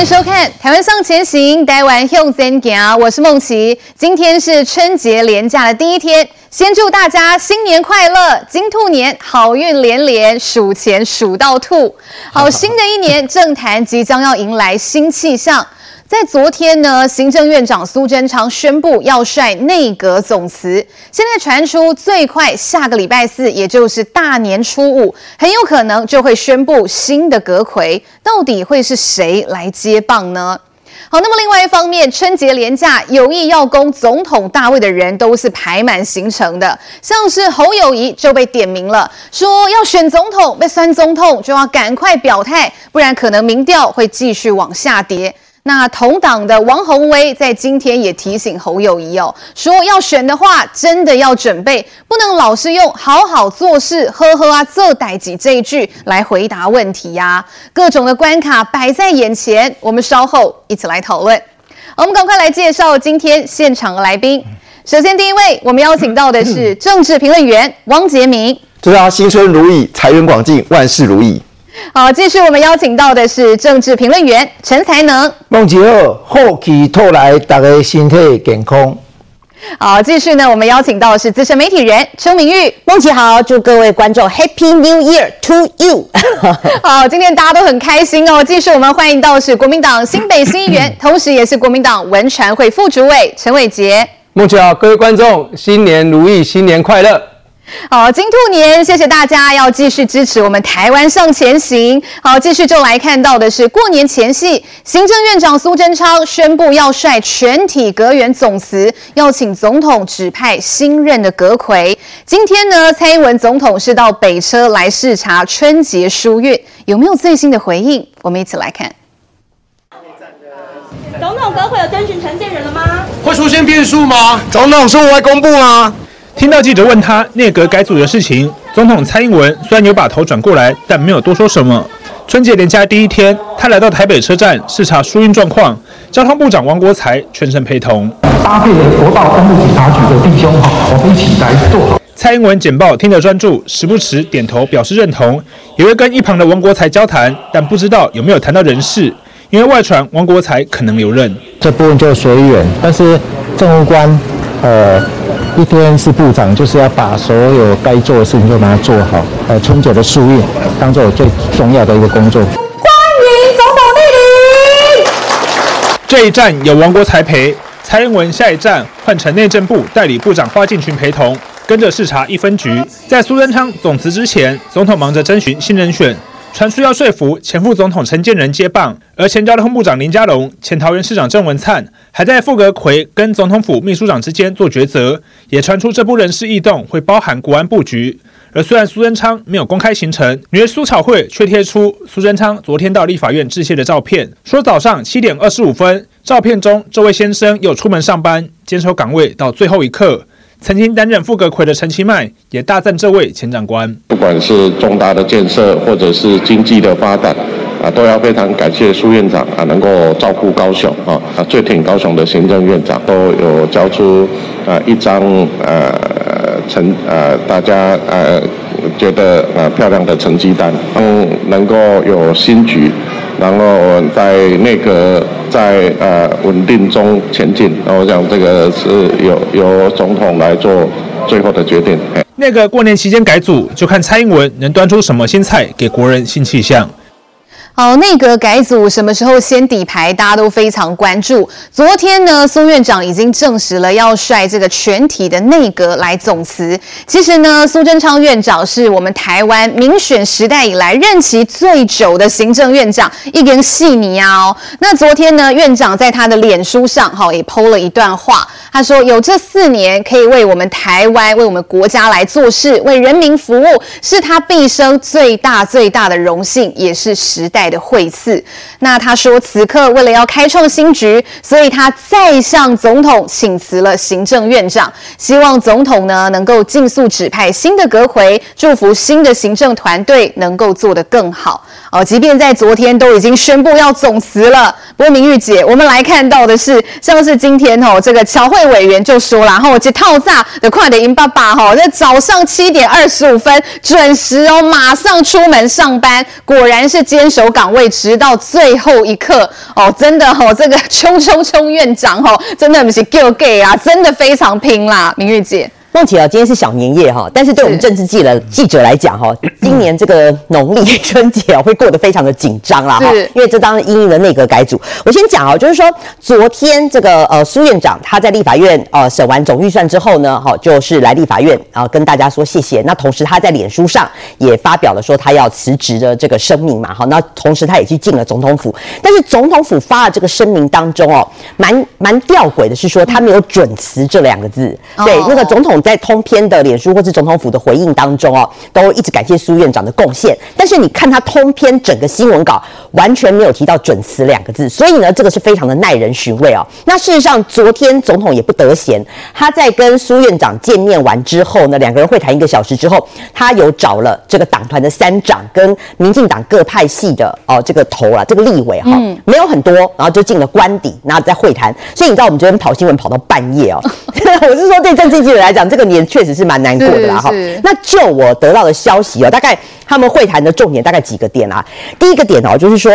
欢迎收看《台湾向前行》，台湾向前行，我是梦琪。今天是春节连假的第一天，先祝大家新年快乐，金兔年好运连连，数钱数到吐。好，新的一年政坛即将要迎来新气象。在昨天呢，行政院长苏贞昌宣布要率内阁总辞。现在传出最快下个礼拜四，也就是大年初五，很有可能就会宣布新的阁揆。到底会是谁来接棒呢？好，那么另外一方面，春节连假有意要攻总统大位的人都是排满行程的，像是侯友宜就被点名了，说要选总统，被选总统就要赶快表态，不然可能民调会继续往下跌。那同党的王鸿薇在今天也提醒侯友宜哦，说要选的话，真的要准备，不能老是用“好好做事”呵呵啊做代志这一句来回答问题呀、各种的关卡摆在眼前，我们稍后一起来讨论。我们赶快来介绍今天现场的来宾。首先第一位，我们邀请到的是政治评论员汪杰明。祝大家新春如意，财源广进，万事如意。好，继续我们邀请到的是政治评论员陈才能。孟琦好，好气透来，大家身体健康。好，继续呢，我们邀请到的是资深媒体人邱明玉。孟琪好，祝各位观众 Happy New Year to you。好，今天大家都很开心哦。继续我们欢迎到的是国民党新北新议员，同时也是国民党文传会副主委陈伟杰。孟琪好，各位观众新年如意，新年快乐。好，金兔年，谢谢大家，要继续支持我们台湾向前行。好，继续就来看到的是过年前夕，行政院长苏贞昌宣布要率全体阁员总辞，要请总统指派新任的阁揆。今天呢，蔡英文总统是到北车来视察春节书运，有没有最新的回应？我们一起来看。总统阁揆有征询承建人了吗？会出现变数吗？总统说我会公布吗？听到记者问他内阁改组的事情，总统蔡英文虽然有把头转过来，但没有多说什么。春节连假第一天，他来到台北车站视察疏运状况，交通部长王国才全程陪同，搭配了国道公路警察局的弟兄哈，我们一起来做好。蔡英文简报听得专注，时不时点头表示认同，也会跟一旁的王国才交谈，但不知道有没有谈到人事，因为外传王国才可能留任。这部分就随缘，但是政务官，呃。一天是部长，就是要把所有该做的事情都把它做好。呃，春节的疏运当做我最重要的一个工作。欢迎总统莅临。这一站有王国才陪，蔡英文下一站换成内政部代理部长花敬群陪同，跟着视察一分局。在苏贞昌总辞之前，总统忙着征询新人选。传出要说服前副总统陈建仁接棒，而前交通部长林佳龙、前桃园市长郑文灿还在傅格奎跟总统府秘书长之间做抉择。也传出这波人事异动会包含国安布局。而虽然苏贞昌没有公开行程，女儿苏巧慧却贴出苏贞昌昨天到立法院致谢的照片，说早上七点二十五分，照片中这位先生有出门上班，坚守岗位到最后一刻。曾经担任副阁揆的陈其迈也大赞这位前长官，不管是重大的建设或者是经济的发展啊，都要非常感谢苏院长啊，能够照顾高雄啊，啊最挺高雄的行政院长都有交出啊一张呃成呃大家呃觉得呃漂亮的成绩单，嗯，能够有新局。然后在内阁在呃稳定中前进，那我想这个是由由总统来做最后的决定。那个过年期间改组，就看蔡英文能端出什么新菜给国人新气象。好，内阁改组什么时候先底牌，大家都非常关注。昨天呢，苏院长已经证实了要率这个全体的内阁来总辞。其实呢，苏贞昌院长是我们台湾民选时代以来任期最久的行政院长，一根细泥啊哦。那昨天呢，院长在他的脸书上，哈，也 PO 了一段话，他说：“有这四年可以为我们台湾、为我们国家来做事，为人民服务，是他毕生最大最大的荣幸，也是时代。”的会次，那他说此刻为了要开创新局，所以他再向总统请辞了行政院长，希望总统呢能够尽速指派新的阁揆，祝福新的行政团队能够做得更好。哦，即便在昨天都已经宣布要总辞了，不过明玉姐，我们来看到的是，像是今天哦，这个巧慧委员就说了，然后这套炸的快点，英爸爸哈，在早上七点二十五分准时哦，马上出门上班，果然是坚守岗位，直到最后一刻哦，真的吼、哦，这个冲冲冲院长吼、哦，真的不是够 gay 啊，真的非常拼啦，明玉姐。孟琦啊，今天是小年夜哈，但是对我们政治记者记者来讲哈，今年这个农历春节啊会过得非常的紧张啦哈，因为这当然因应了内阁改组。我先讲啊，就是说昨天这个呃苏院长他在立法院呃审完总预算之后呢，哈就是来立法院啊跟大家说谢谢。那同时他在脸书上也发表了说他要辞职的这个声明嘛，哈，那同时他也去进了总统府。但是总统府发的这个声明当中哦，蛮蛮吊诡的是说他没有准辞这两个字，对那个总统。在通篇的脸书或是总统府的回应当中哦，都一直感谢苏院长的贡献。但是你看他通篇整个新闻稿完全没有提到准词两个字，所以呢，这个是非常的耐人寻味哦。那事实上，昨天总统也不得闲，他在跟苏院长见面完之后呢，两个人会谈一个小时之后，他有找了这个党团的三长跟民进党各派系的哦这个头啊，这个立委哈、哦，没有很多，然后就进了官邸，然后在会谈。所以你知道我们昨天跑新闻跑到半夜哦，我是说对政治记者来讲。这个年确实是蛮难过的啦哈。那就我得到的消息哦，大概他们会谈的重点大概几个点啊。第一个点哦，就是说。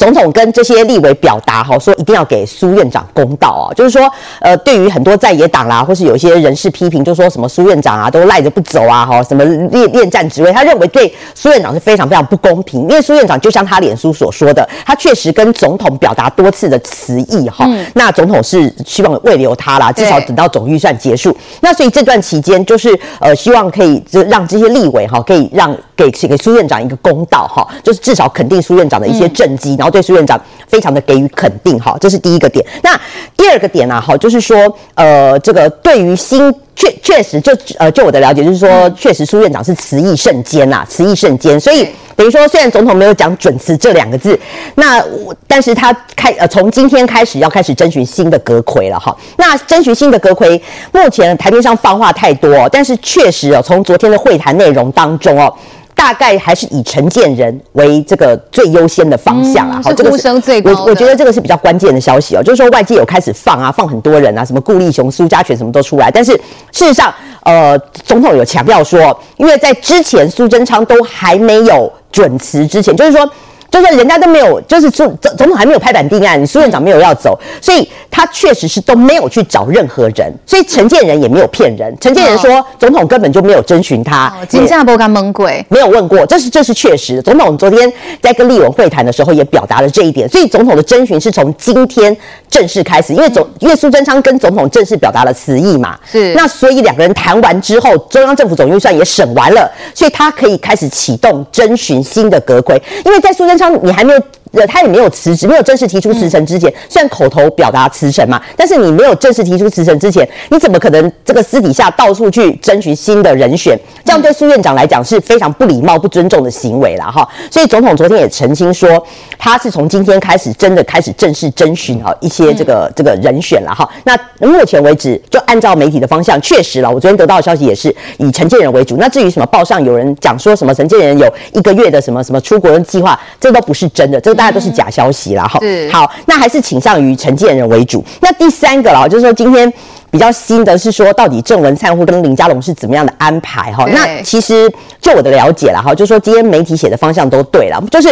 总统跟这些立委表达哈，说一定要给苏院长公道啊，就是说，呃，对于很多在野党啦，或是有一些人士批评，就说什么苏院长啊都赖着不走啊，哈，什么恋恋战职位，他认为对苏院长是非常非常不公平，因为苏院长就像他脸书所说的，他确实跟总统表达多次的辞意哈，那总统是希望慰留他啦，至少等到总预算结束，那所以这段期间就是呃，希望可以就让这些立委哈，可以让给给苏院长一个公道哈，就是至少肯定苏院长的一些政绩，然后。对苏院长非常的给予肯定，哈，这是第一个点。那第二个点呢，哈，就是说，呃，这个对于新确确实就呃，就我的了解，就是说，确实苏院长是词意甚坚呐，辞意甚坚。所以等于说，虽然总统没有讲准词这两个字，那但是他开呃，从今天开始要开始征询新的阁揆了，哈。那征询新的阁揆，目前台面上放话太多，但是确实哦，从昨天的会谈内容当中哦。大概还是以承建人为这个最优先的方向啊，好、嗯，这个是我我觉得这个是比较关键的消息哦，就是说外界有开始放啊，放很多人啊，什么顾立雄、苏家全什么都出来，但是事实上，呃，总统有强调说，因为在之前苏贞昌都还没有准辞之前，就是说。就是人家都没有，就是总总统还没有拍板定案，苏院长没有要走，所以他确实是都没有去找任何人，所以陈建仁也没有骗人。陈建仁说总统根本就没有征询他，金价不敢蒙鬼，没有问过，这是这是确实。总统昨天在跟立委会谈的时候也表达了这一点，所以总统的征询是从今天正式开始，因为总因为苏贞昌跟总统正式表达了辞意嘛，是那所以两个人谈完之后，中央政府总预算也审完了，所以他可以开始启动征询新的阁揆，因为在苏贞像你还没有。呃，他也没有辞职，没有正式提出辞呈之前，虽然口头表达辞呈嘛，但是你没有正式提出辞呈之前，你怎么可能这个私底下到处去争取新的人选？这样对苏院长来讲是非常不礼貌、不尊重的行为了哈。所以总统昨天也澄清说，他是从今天开始真的开始正式征询啊一些这个这个人选了哈。那目前为止，就按照媒体的方向，确实了，我昨天得到的消息也是以陈建仁为主。那至于什么报上有人讲说什么陈建仁有一个月的什么什么出国的计划，这都不是真的，这个。大家都是假消息啦，哈，好，那还是倾向于承建人为主。那第三个啦，就是说今天比较新的是说，到底郑文灿或跟林佳龙是怎么样的安排哈？那其实就我的了解啦，哈，就是说今天媒体写的方向都对了，就是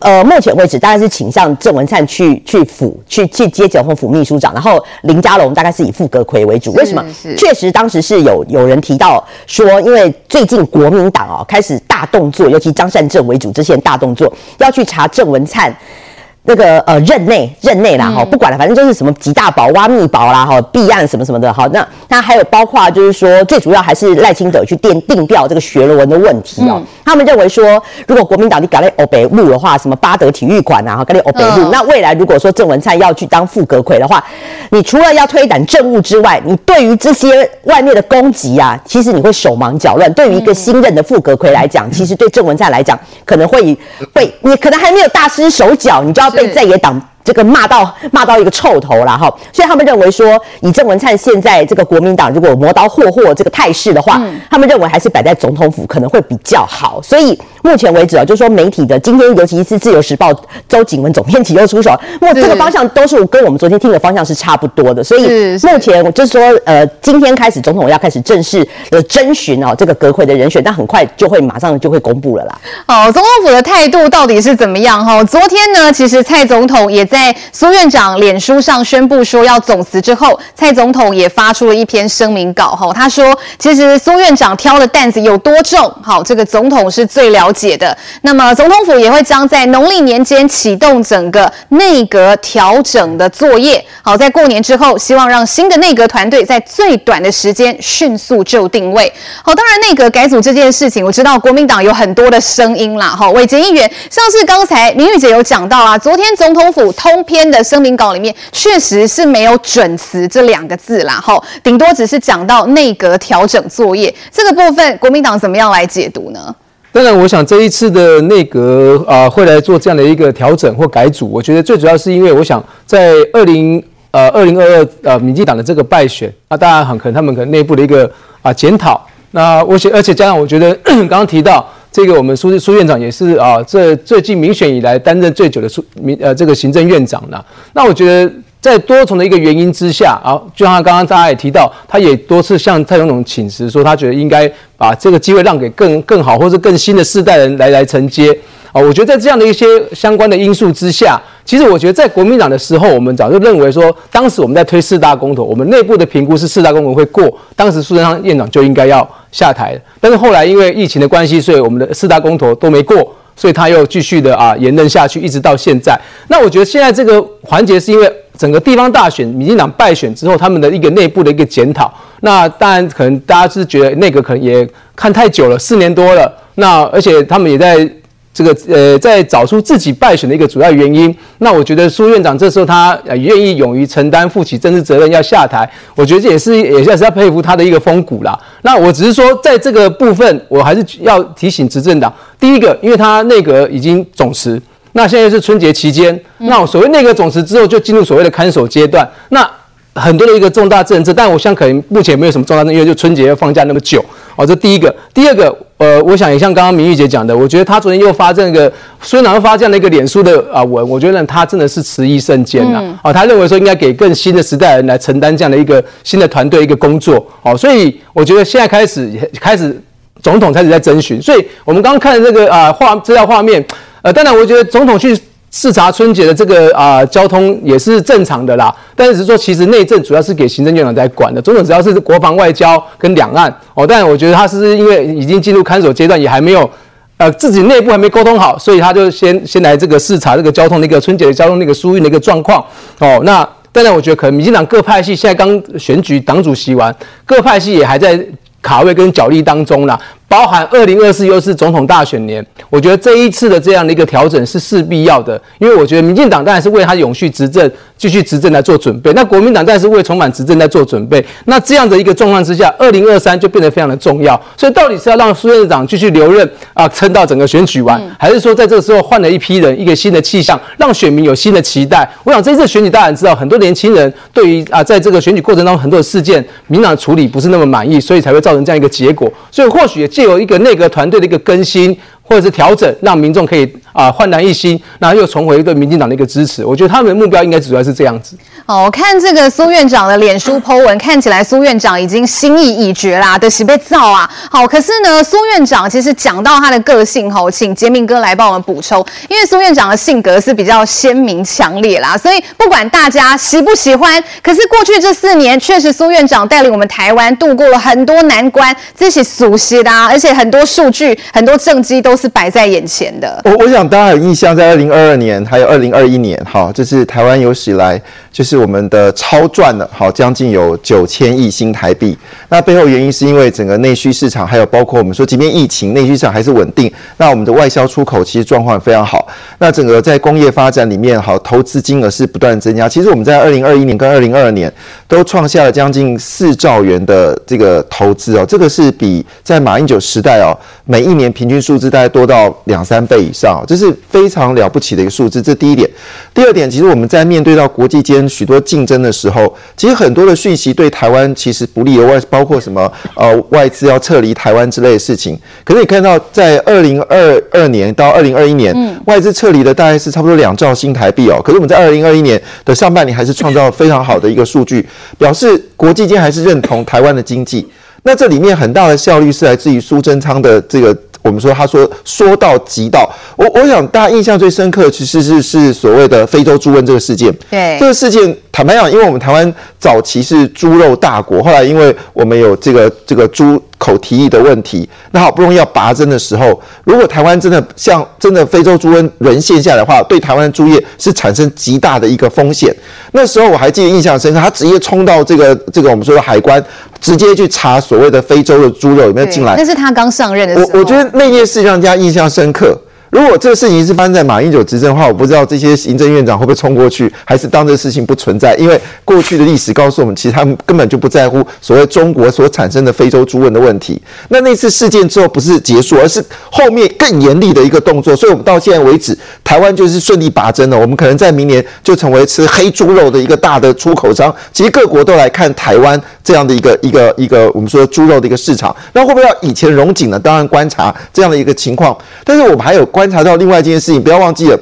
呃，目前为止大概是倾向郑文灿去去府去去接总统府秘书长，然后林佳龙大概是以副阁揆为主。为什么？确实当时是有有人提到说，因为最近国民党哦开始大动作，尤其张善政为主这些大动作要去查郑文灿。那个呃任内任内啦哈，不管了，反正就是什么几大宝挖密宝啦哈，弊案什么什么的哈。那那还有包括就是说，最主要还是赖清德去定定调这个学伦的问题哦。他们认为说，如果国民党你搞那欧北路的话，什么巴德体育馆啊，搞那欧北路，那未来如果说郑文灿要去当副阁魁的话，你除了要推展政务之外，你对于这些外面的攻击啊，其实你会手忙脚乱。对于一个新任的副阁魁来讲，其实对郑文灿来讲，可能会会你可能还没有大失手脚，你就要。被在野党这个骂到骂到一个臭头了哈，所以他们认为说，以郑文灿现在这个国民党如果磨刀霍霍这个态势的话，嗯、他们认为还是摆在总统府可能会比较好。所以目前为止啊，就是说媒体的今天，尤其是自由时报周景文总编辑又出手，那这个方向都是跟我们昨天听的方向是差不多的。所以目前就是说，呃，今天开始总统要开始正式的征询哦，这个阁揆的人选，但很快就会马上就会公布了啦。哦，总统府的态度到底是怎么样？哈，昨天呢，其实蔡总统也。在苏院长脸书上宣布说要总辞之后，蔡总统也发出了一篇声明稿。哈，他说，其实苏院长挑的担子有多重，好，这个总统是最了解的。那么总统府也会将在农历年间启动整个内阁调整的作业。好，在过年之后，希望让新的内阁团队在最短的时间迅速就定位。好，当然内阁改组这件事情，我知道国民党有很多的声音啦。哈，伟捷议员，像是刚才明玉姐有讲到啊，昨天总统府。通篇的声明稿里面确实是没有准辞这两个字啦，吼，顶多只是讲到内阁调整作业这个部分，国民党怎么样来解读呢？当然，我想这一次的内阁啊会来做这样的一个调整或改组，我觉得最主要是因为我想在二零呃二零二二呃民进党的这个败选，那当然很可能他们可能内部的一个啊检讨，那我且而且加上我觉得 刚刚提到。这个我们苏苏院长也是啊，这最近民选以来担任最久的苏民呃这个行政院长了。那我觉得在多重的一个原因之下啊，就像刚刚大家也提到，他也多次向蔡总统请辞，说他觉得应该把这个机会让给更更好或者更新的世代人来来承接。啊，我觉得在这样的一些相关的因素之下，其实我觉得在国民党的时候，我们早就认为说，当时我们在推四大公投，我们内部的评估是四大公投会过，当时苏贞昌院长就应该要下台。但是后来因为疫情的关系，所以我们的四大公投都没过，所以他又继续的啊延任下去，一直到现在。那我觉得现在这个环节是因为整个地方大选，民进党败选之后，他们的一个内部的一个检讨。那当然可能大家是觉得内阁可能也看太久了，四年多了。那而且他们也在。这个呃，在找出自己败选的一个主要原因，那我觉得苏院长这时候他呃愿意勇于承担、负起政治责任要下台，我觉得这也是也是要佩服他的一个风骨啦。那我只是说，在这个部分，我还是要提醒执政党，第一个，因为他内阁已经总辞，那现在是春节期间，那所谓内阁总辞之后，就进入所谓的看守阶段，那很多的一个重大政策，但我想可能目前没有什么重大政策，因为就春节要放假那么久，哦，这第一个，第二个。呃，我想也像刚刚明玉姐讲的，我觉得她昨天又发这个，孙长又发这样的一个脸书的啊文，我觉得她真的是迟疑甚艰呐。啊，她认为说应该给更新的时代人来承担这样的一个新的团队一个工作。哦，所以我觉得现在开始开始总统开始在征询，所以我们刚刚看的这个啊画资料画面，呃，当然我觉得总统去。视察春节的这个啊、交通也是正常的啦，但是说其实内政主要是给行政院长在管的，总统只要是国防外交跟两岸哦，但我觉得他是因为已经进入看守阶段，也还没有呃自己内部还没沟通好，所以他就先先来这个视察这个交通那个春节的交通那个疏运的一个状况哦。那当然我觉得可能民进党各派系现在刚选举党主席完，各派系也还在卡位跟角力当中啦。包含二零二四又是总统大选年，我觉得这一次的这样的一个调整是势必要的，因为我觉得民进党当然是为他永续执政、继续执政来做准备，那国民党当然是为重返执政在做准备。那这样的一个状况之下，二零二三就变得非常的重要。所以到底是要让苏院长继续留任啊，撑到整个选举完，还是说在这个时候换了一批人，一个新的气象，让选民有新的期待？我想这次选举大家知道，很多年轻人对于啊，在这个选举过程当中很多的事件，民党处理不是那么满意，所以才会造成这样一个结果。所以或许也有一个内阁团队的一个更新或者是调整，让民众可以啊焕然一新，然后又重回对民进党的一个支持。我觉得他们的目标应该主要是这样子。哦，我看这个苏院长的脸书 po 文，看起来苏院长已经心意已决啦，的是被造啊。好，可是呢，苏院长其实讲到他的个性，吼，请杰明哥来帮我们补充。因为苏院长的性格是比较鲜明强烈啦，所以不管大家喜不喜欢，可是过去这四年确实苏院长带领我们台湾度过了很多难关，这是熟悉的啊，而且很多数据、很多政绩都是摆在眼前的。我我想大家有印象，在二零二二年还有二零二一年，哈，这是台湾有史以来就是。我们的超赚了，好，将近有九千亿新台币。那背后原因是因为整个内需市场，还有包括我们说，即便疫情，内需市场还是稳定。那我们的外销出口其实状况非常好。那整个在工业发展里面，好，投资金额是不断增加。其实我们在二零二一年跟二零二二年都创下了将近四兆元的这个投资哦，这个是比在马英九时代哦，每一年平均数字大概多到两三倍以上。这是非常了不起的一个数字。这第一点。第二点，其实我们在面对到国际间许多竞争的时候，其实很多的讯息对台湾其实不利，有外包括什么呃外资要撤离台湾之类的事情。可是你看到在二零二二年到二零二一年，嗯，外资撤离的大概是差不多两兆新台币哦。可是我们在二零二一年的上半年还是创造了非常好的一个数据，表示国际间还是认同台湾的经济。那这里面很大的效率是来自于苏贞昌的这个。我们说，他说说到即到，我我想大家印象最深刻，其实是是所谓的非洲猪瘟这个事件。对，这个事件坦白讲，因为我们台湾早期是猪肉大国，后来因为我们有这个这个猪口蹄疫的问题，那好不容易要拔针的时候，如果台湾真的像真的非洲猪瘟沦陷下来的话，对台湾的猪业是产生极大的一个风险。那时候我还记得印象深刻，他直接冲到这个这个我们说的海关。直接去查所谓的非洲的猪肉有没有进来？那是他刚上任的时候。我我觉得那件事让人家印象深刻。如果这个事情是发生在马英九执政的话，我不知道这些行政院长会不会冲过去，还是当这个事情不存在？因为过去的历史告诉我们，其实他们根本就不在乎所谓中国所产生的非洲猪瘟的问题。那那次事件之后不是结束，而是后面更严厉的一个动作。所以，我们到现在为止，台湾就是顺利拔针了。我们可能在明年就成为吃黑猪肉的一个大的出口商。其实各国都来看台湾这样的一个一个一个我们说猪肉的一个市场。那会不会要以前荣景呢？当然观察这样的一个情况，但是我们还有。观察到另外一件事情，不要忘记了，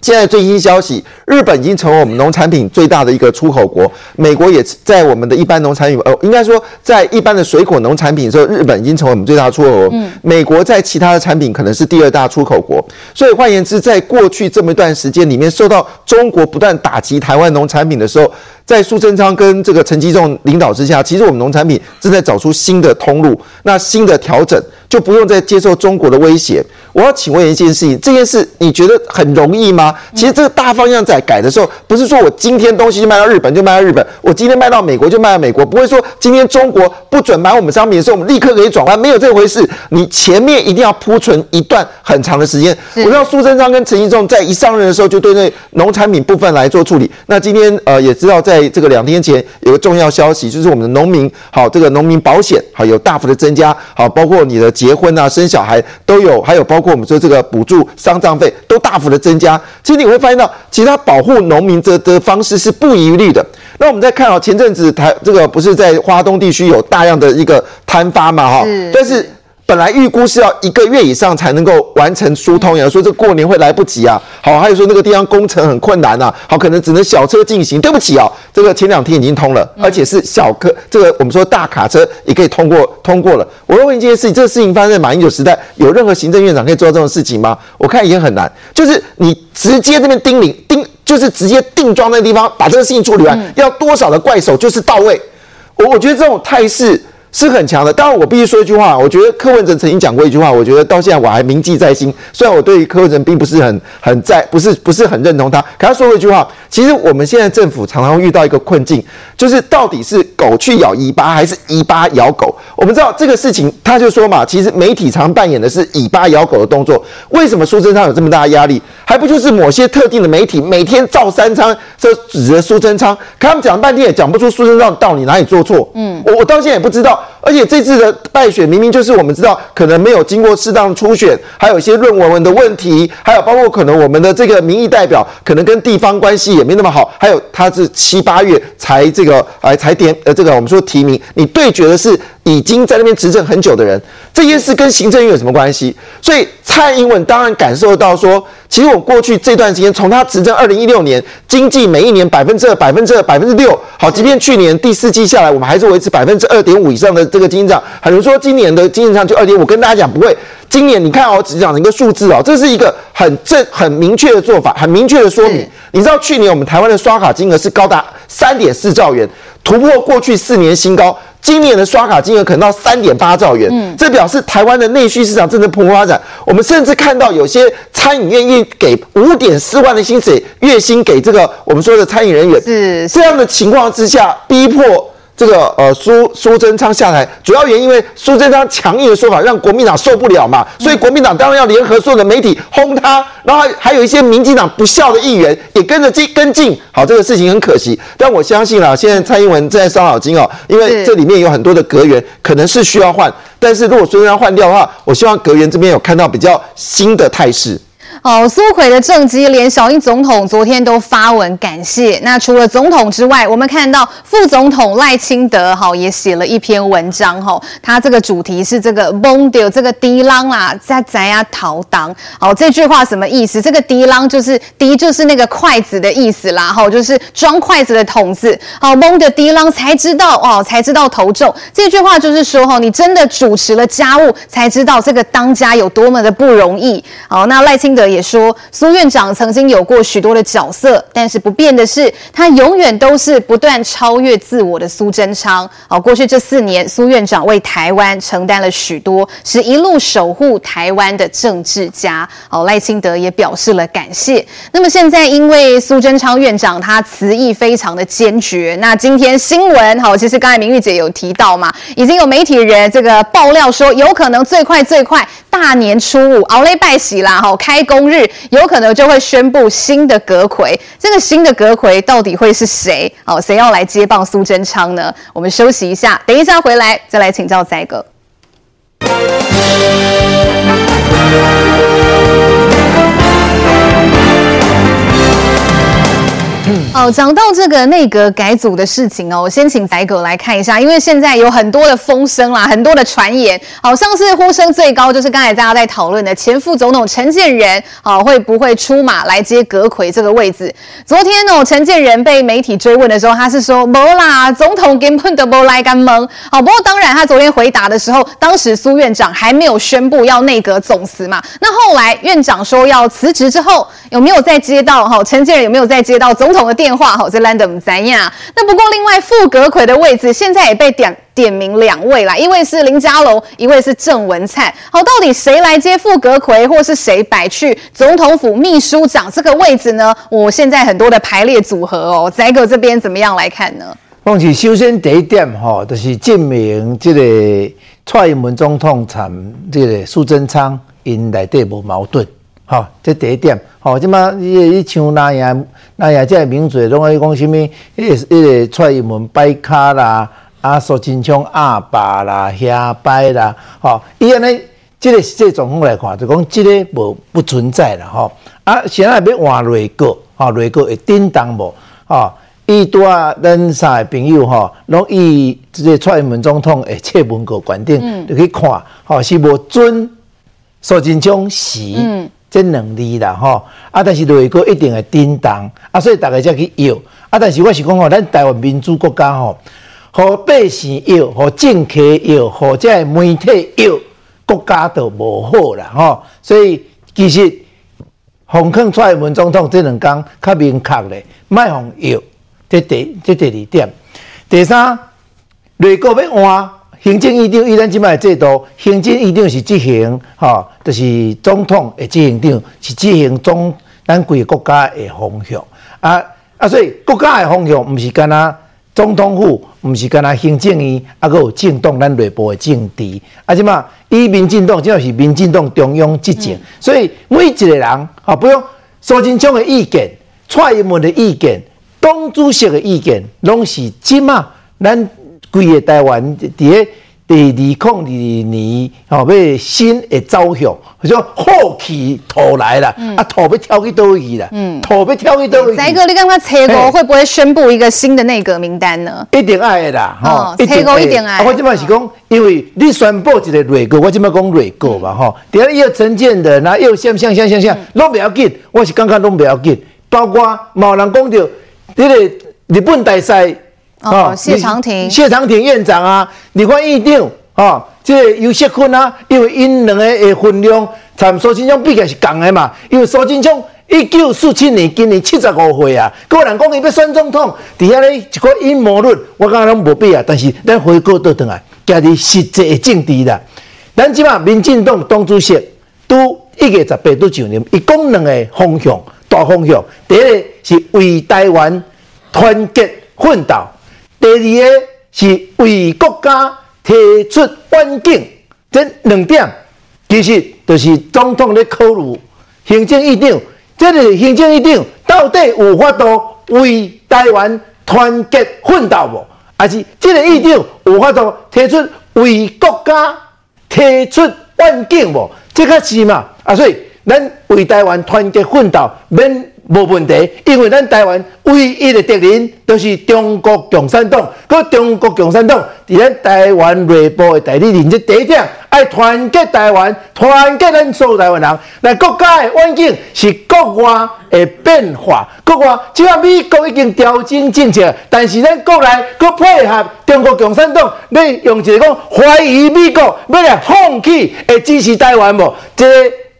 现在最新消息，日本已经成为我们农产品最大的一个出口国，美国也在我们的一般农产品，呃，应该说在一般的水果农产品的时候，日本已经成为我们最大的出口国。嗯，美国在其他的产品可能是第二大出口国。所以换言之，在过去这么一段时间里面，受到中国不断打击台湾农产品的时候，在苏贞昌跟这个陈吉仲领导之下，其实我们农产品正在找出新的通路，那新的调整。就不用再接受中国的威胁。我要请问一件事情，这件事你觉得很容易吗？其实这个大方向在改的时候，不是说我今天东西就卖到日本就卖到日本，我今天卖到美国就卖到美国，不会说今天中国不准买我们商品的时候，我们立刻可以转弯，没有这回事。你前面一定要铺存一段很长的时间。我知道苏贞昌跟陈吉仲在一上任的时候就对那农产品部分来做处理。那今天呃也知道，在这个两天前有个重要消息，就是我们的农民好，这个农民保险好有大幅的增加，好包括你的。结婚啊，生小孩都有，还有包括我们说这个补助丧葬费都大幅的增加。其实你会发现到，其他保护农民的的方式是不遗余力的。那我们再看啊，前阵子台这个不是在华东地区有大量的一个摊发嘛，哈，但是。本来预估是要一个月以上才能够完成疏通，有人说这过年会来不及啊。好，还有说那个地方工程很困难啊，好，可能只能小车进行。对不起啊，这个前两天已经通了，而且是小客，这个我们说大卡车也可以通过，通过了。我要问一件事情，这个事情发生在马英九时代，有任何行政院长可以做到这种事情吗？我看也很难。就是你直接这边叮咛叮，就是直接定装那个地方把这个事情处理完，要多少的怪手就是到位。我我觉得这种态势。是很强的，当然我必须说一句话，我觉得柯文哲曾经讲过一句话，我觉得到现在我还铭记在心。虽然我对于柯文哲并不是很很在，不是不是很认同他，可他说过一句话，其实我们现在政府常常会遇到一个困境，就是到底是狗去咬尾巴，还是尾巴咬狗？我们知道这个事情，他就说嘛，其实媒体常扮演的是尾巴咬狗的动作。为什么苏贞昌有这么大的压力？还不就是某些特定的媒体每天造三餐，这指责苏贞昌，可他们讲了半天也讲不出苏贞昌到底哪里做错。嗯，我我到现在也不知道。out 而且这次的败选明明就是我们知道可能没有经过适当初选，还有一些论文文的问题，还有包括可能我们的这个民意代表可能跟地方关系也没那么好，还有他是七八月才这个哎才点呃这个我们说提名，你对决的是已经在那边执政很久的人，这件事跟行政院有什么关系？所以蔡英文当然感受到说。其实我过去这段时间，从他执政二零一六年，经济每一年百分之二、百分之二、百分之六，好，即便去年第四季下来，我们还是维持百分之二点五以上的这个经济增长。很多人说今年的经济增长就二点五，跟大家讲不会。今年你看哦，只讲一个数字哦，这是一个很正、很明确的做法，很明确的说明。你知道去年我们台湾的刷卡金额是高达三点四兆元，突破过去四年新高。今年的刷卡金额可能到三点八兆元，嗯，这表示台湾的内需市场正在蓬勃发展。我们甚至看到有些餐饮业愿意给五点四万的薪水月薪给这个我们说的餐饮人员，是这样的情况之下逼迫。这个呃苏苏贞昌下台，主要原因因为苏贞昌强硬的说法让国民党受不了嘛，所以国民党当然要联合所有的媒体轰他，然后还还有一些民进党不孝的议员也跟着进跟进。好，这个事情很可惜，但我相信啊，现在蔡英文正在伤脑筋哦，因为这里面有很多的阁员可能是需要换，但是如果苏贞昌换掉的话，我希望阁员这边有看到比较新的态势。哦，苏奎的政绩，连小英总统昨天都发文感谢。那除了总统之外，我们看到副总统赖清德哈也写了一篇文章哈，他这个主题是这个“蒙掉这个低浪啦，在咱呀逃当”。好，这句话什么意思？这个“低浪”就是“低”就是那个筷子的意思啦，哈，就是装筷子的筒子。好，蒙掉低浪才知道哦，才知道头重。这句话就是说哈，你真的主持了家务，才知道这个当家有多么的不容易。好，那赖清德也说，苏院长曾经有过许多的角色，但是不变的是，他永远都是不断超越自我的苏贞昌。好，过去这四年，苏院长为台湾承担了许多，是一路守护台湾的政治家。好，赖清德也表示了感谢。那么现在，因为苏贞昌院长他辞意非常的坚决，那今天新闻好，其实刚才明玉姐有提到嘛，已经有媒体人这个爆料说，有可能最快最快大年初五熬雷拜喜啦，哈，开工中日有可能就会宣布新的阁揆。这个新的阁揆到底会是谁？好，谁要来接棒苏贞昌呢？我们休息一下，等一下回来再来请教载哥。哦，讲到这个内阁改组的事情哦，我先请载哥来看一下，因为现在有很多的风声啦，很多的传言，好像是呼声最高，就是刚才大家在讨论的前副总统陈建仁，好，会不会出马来接阁魁这个位置？昨天哦，陈建仁被媒体追问的时候，他是说没啦，总统根本都不来干蒙。好，不过当然他昨天回答的时候，当时苏院长还没有宣布要内阁总辞嘛，那后来院长说要辞职之后，有没有再接到哈？陈建仁有没有再接到总统？的电话好，这 Landom 怎样？那不过另外副阁揆的位置现在也被点点名两位啦，一位是林佳龙，一位是郑文灿。好，到底谁来接副阁揆，或是谁摆去总统府秘书长这个位置呢？我现在很多的排列组合哦，载哥这边怎么样来看呢？况且首先第一点哈，就是证明这个蔡英文总统参这个苏贞昌因内底无矛盾。好，这第一点。好，即马伊伊像那样那样，即个名嘴拢爱讲什物？迄个迄个蔡英文摆卡啦，啊苏贞昌阿爸啦，兄摆啦。吼，伊安尼，这个这状况来看，就讲即个无不存在啦。吼，啊，现在要换内阁，吼，内阁会叮当无？吼，伊拄啊，咱三个朋友吼，拢以即个蔡英文总统诶，册文告决定，就去看，吼，是无准苏贞昌死。嗯这能力啦，吼啊！但是内阁一定会叮当啊，所以大家才去要啊。但是我是讲吼，咱台湾民主国家吼，和百姓要，和政客要，和这媒体要，国家都无好啦，吼。所以其实洪坑蔡英文总统这两天较明确咧，卖互要，这第这第二点。第三，内阁要换。行政院长依咱即摆制度，行政院长是执行，吼，就是总统的执行长是执行总咱规个国家的方向。啊啊，所以国家的方向毋是干那总统府，毋是干那行政院，啊，搁有政党咱内部的政治。啊，即嘛以民进党，即个是民进党中央执政，嗯、所以每一个人，吼，比如苏贞昌的意见、蔡英文的意见、党主席的意见，拢是即嘛咱。规个台湾伫个第二零二二年，吼，要新的走向，就说好气土来啦，嗯、啊，土要跳去倒去啦，嗯，土要跳去倒去。载哥，你感觉车哥会不会宣布一个新的内阁名单呢？一定爱的啦，吼，车哥一定爱。我即摆是讲，因为你宣布一个内阁，我即摆讲内阁嘛，吼，第二又陈建仁，然后又像像像像像，拢不要紧，我是感觉拢不要紧，包括某人讲到这个日本大赛。哦，谢长廷，谢长廷院长啊，你看院长啊，这个游锡坤啊，因为因两个的分量，参苏贞昌比较是共的嘛。因为苏贞昌一九四七年，今年七十五岁啊，个人讲伊要选总统，底下咧一个阴谋论，我感觉拢无必要。但是咱回过倒转来，家己实际的政治啦，咱即马民进党党主席都一月十八都上任，伊讲两个方向，大方向，第一个是为台湾团结奋斗。第二个是为国家提出愿景，这两点其实就是总统咧考虑行政院长，这个行政院长到底有法度为台湾团结奋斗无？还是这个院长有法度提出为国家提出愿景无？这个是嘛？啊，所以咱为台湾团结奋斗，免无问题。因为咱台湾唯一的敌人就是中国共产党，个中国共产党伫咱台湾内部的代理人，这第一点，爱团结台湾，团结咱所有台湾人。那国家的环境是国外的变化，国外即个美国已经调整政策，但是咱国内阁配合中国共产党，要用一个讲怀疑美国，要来放弃会支持台湾无？这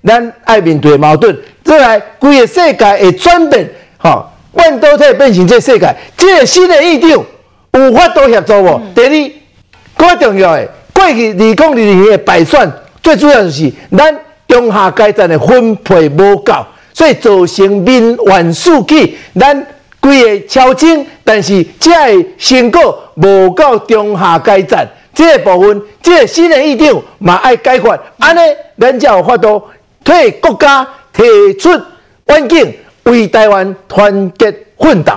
咱爱面对的矛盾，再来规个世界会转变，吼、哦，半导体变成这个世界，这个新的议场有法度协助无？嗯、第二，更加重要的，过去二零二零年的败选，最主要就是咱中下阶层的分配无够，所以造成民怨四起，咱规个超前，但是这个成果无够中下阶层，这个部分，这个新的议场嘛爱解决，安尼咱才有法度。替国家提出愿景，为台湾团结奋斗。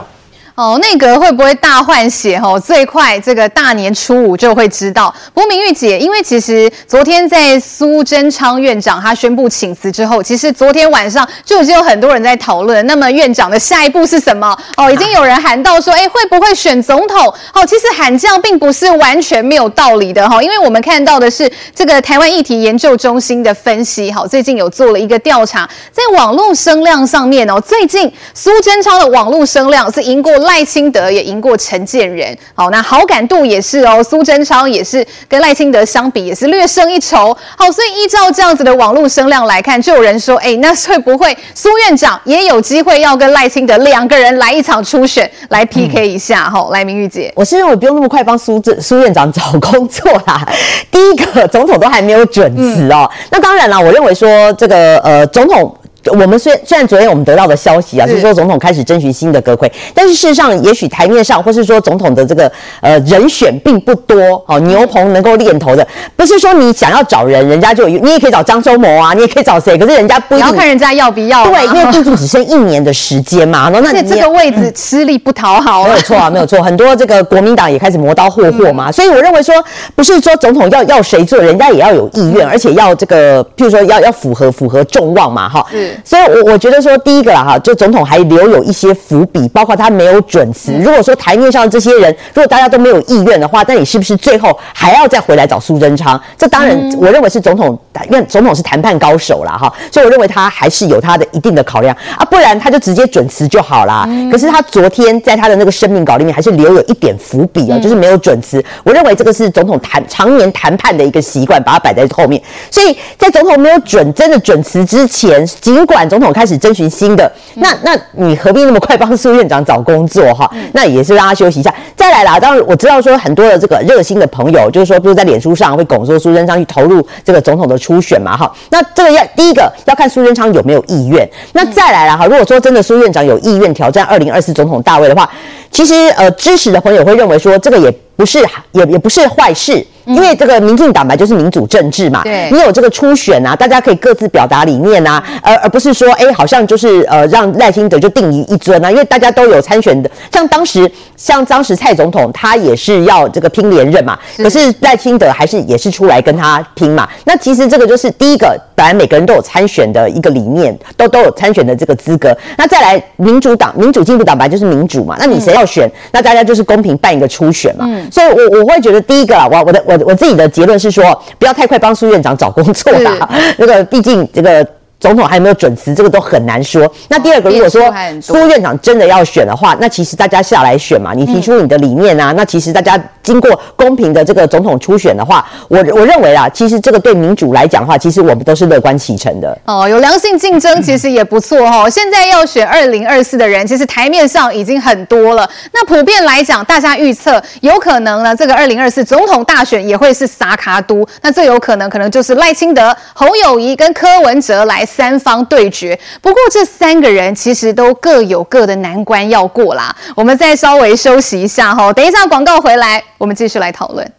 哦，内阁会不会大换血？哦，最快这个大年初五就会知道。不过明玉姐，因为其实昨天在苏贞昌院长他宣布请辞之后，其实昨天晚上就已经有很多人在讨论。那么院长的下一步是什么？哦，已经有人喊到说，哎，会不会选总统？哦，其实喊这样并不是完全没有道理的哈，因为我们看到的是这个台湾议题研究中心的分析，好，最近有做了一个调查，在网络声量上面哦，最近苏贞昌的网络声量是赢过赖清德也赢过陈建仁，好，那好感度也是哦，苏贞昌也是跟赖清德相比也是略胜一筹，好，所以依照这样子的网络声量来看，就有人说，哎，那会不会苏院长也有机会要跟赖清德两个人来一场初选来 PK 一下？哈、嗯，来明玉姐，我是认为不用那么快帮苏这苏院长找工作啦，第一个总统都还没有准辞哦，嗯、那当然啦，我认为说这个呃总统。我们虽虽然昨天我们得到的消息啊，就是说总统开始征询新的阁揆，但是事实上，也许台面上或是说总统的这个呃人选并不多哦，牛棚能够练头的，不是说你想要找人，人家就有，你也可以找张忠谋啊，你也可以找谁，可是人家不一定要看人家要不要，对，因为毕竟只剩一年的时间嘛，那而且这个位置吃力不讨好，没有错啊，没有错，很多这个国民党也开始磨刀霍霍嘛，所以我认为说，不是说总统要要谁做，人家也要有意愿，而且要这个，譬如说要要符合符合众望嘛，哈，嗯，所以我我觉得。说，第一个啦，哈，就总统还留有一些伏笔，包括他没有准辞。如果说台面上这些人，如果大家都没有意愿的话，那你是不是最后还要再回来找苏贞昌？这当然，我认为是总统，因为总统是谈判高手啦，哈，所以我认为他还是有他的一定的考量啊，不然他就直接准辞就好啦。可是他昨天在他的那个声明稿里面，还是留有一点伏笔啊，就是没有准辞。我认为这个是总统谈常年谈判的一个习惯，把它摆在后面。所以在总统没有准真的准辞之前，尽管总统开始。征询新的，那那你何必那么快帮苏院长找工作哈？那也是让他休息一下。再来啦，当然我知道说很多的这个热心的朋友，就是说，不是在脸书上会拱说苏贞昌去投入这个总统的初选嘛哈。那这个要第一个要看苏贞昌有没有意愿。那再来了哈，如果说真的苏院长有意愿挑战二零二四总统大位的话，其实呃支持的朋友会认为说这个也不是也也不是坏事。因为这个民进党嘛，就是民主政治嘛，对，你有这个初选啊，大家可以各自表达理念啊，而而不是说，哎，好像就是呃，让赖清德就定于一尊啊，因为大家都有参选的，像当时像当时蔡总统他也是要这个拼连任嘛，可是赖清德还是也是出来跟他拼嘛，那其实这个就是第一个，本来每个人都有参选的一个理念，都都有参选的这个资格，那再来民主党、民主进步党本来就是民主嘛，那你谁要选，那大家就是公平办一个初选嘛，所以我我会觉得第一个啊，我我的我。我自己的结论是说，不要太快帮苏院长找工作啦。那个，毕竟这个。总统还有没有准辞，这个都很难说。那第二个，如果说苏院长真的要选的话，那其实大家下来选嘛，你提出你的理念啊，那其实大家经过公平的这个总统初选的话，我我认为啊，其实这个对民主来讲的话，其实我们都是乐观其成的。哦，有良性竞争，其实也不错哈、哦。现在要选二零二四的人，其实台面上已经很多了。那普遍来讲，大家预测有可能呢，这个二零二四总统大选也会是萨卡都。那最有可能，可能就是赖清德、侯友谊跟柯文哲来。三方对决，不过这三个人其实都各有各的难关要过啦。我们再稍微休息一下哈，等一下广告回来，我们继续来讨论。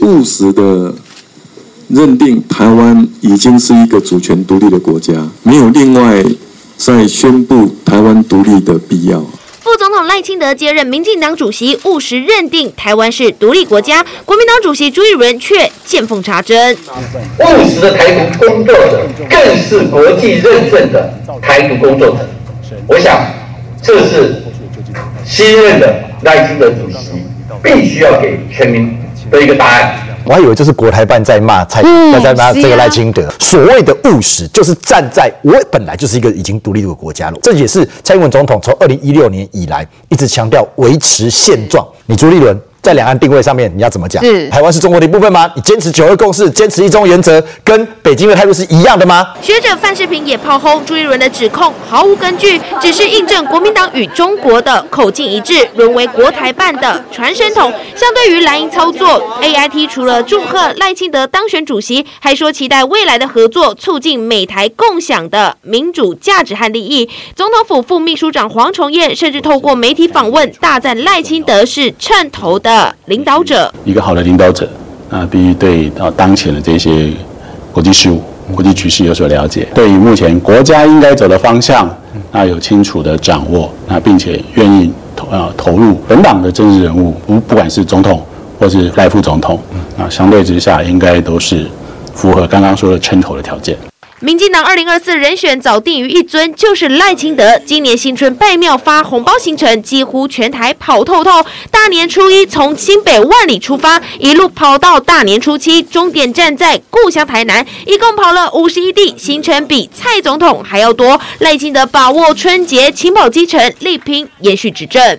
务实的认定台湾已经是一个主权独立的国家，没有另外再宣布台湾独立的必要。副总统赖清德接任民进党主席，务实认定台湾是独立国家。国民党主席朱立伦却见缝插针，务实的台独工作者，更是国际认证的台独工作者。我想，这是新任的赖清德主席必须要给全民的一个答案。我还以为这是国台办在骂蔡，嗯、在骂这个赖清德。啊、所谓的务实，就是站在我本来就是一个已经独立的国家了。这也是蔡英文总统从二零一六年以来一直强调维持现状。你朱立伦。在两岸定位上面，你要怎么讲？是台湾是中国的一部分吗？你坚持九二共识，坚持一中原则，跟北京的态度是一样的吗？学者范世平也炮轰朱一伦的指控毫无根据，只是印证国民党与中国的口径一致，沦为国台办的传声筒。相对于蓝营操作，AIT 除了祝贺赖清德当选主席，还说期待未来的合作，促进美台共享的民主价值和利益。总统府副秘书长黄崇彦甚至透过媒体访问，大赞赖清德是称头的。领导者，一个好的领导者，那必须对到当前的这些国际事务、国际局势有所了解，对于目前国家应该走的方向，那有清楚的掌握，那并且愿意投啊投入本党的政治人物，不不管是总统或是赖副总统，啊相对之下应该都是符合刚刚说的称头的条件。民进党二零二四人选早定于一尊，就是赖清德。今年新春拜庙发红包行程几乎全台跑透透。大年初一从新北万里出发，一路跑到大年初七，终点站在故乡台南，一共跑了五十一地，行程比蔡总统还要多。赖清德把握春节勤跑基层，力拼延续执政。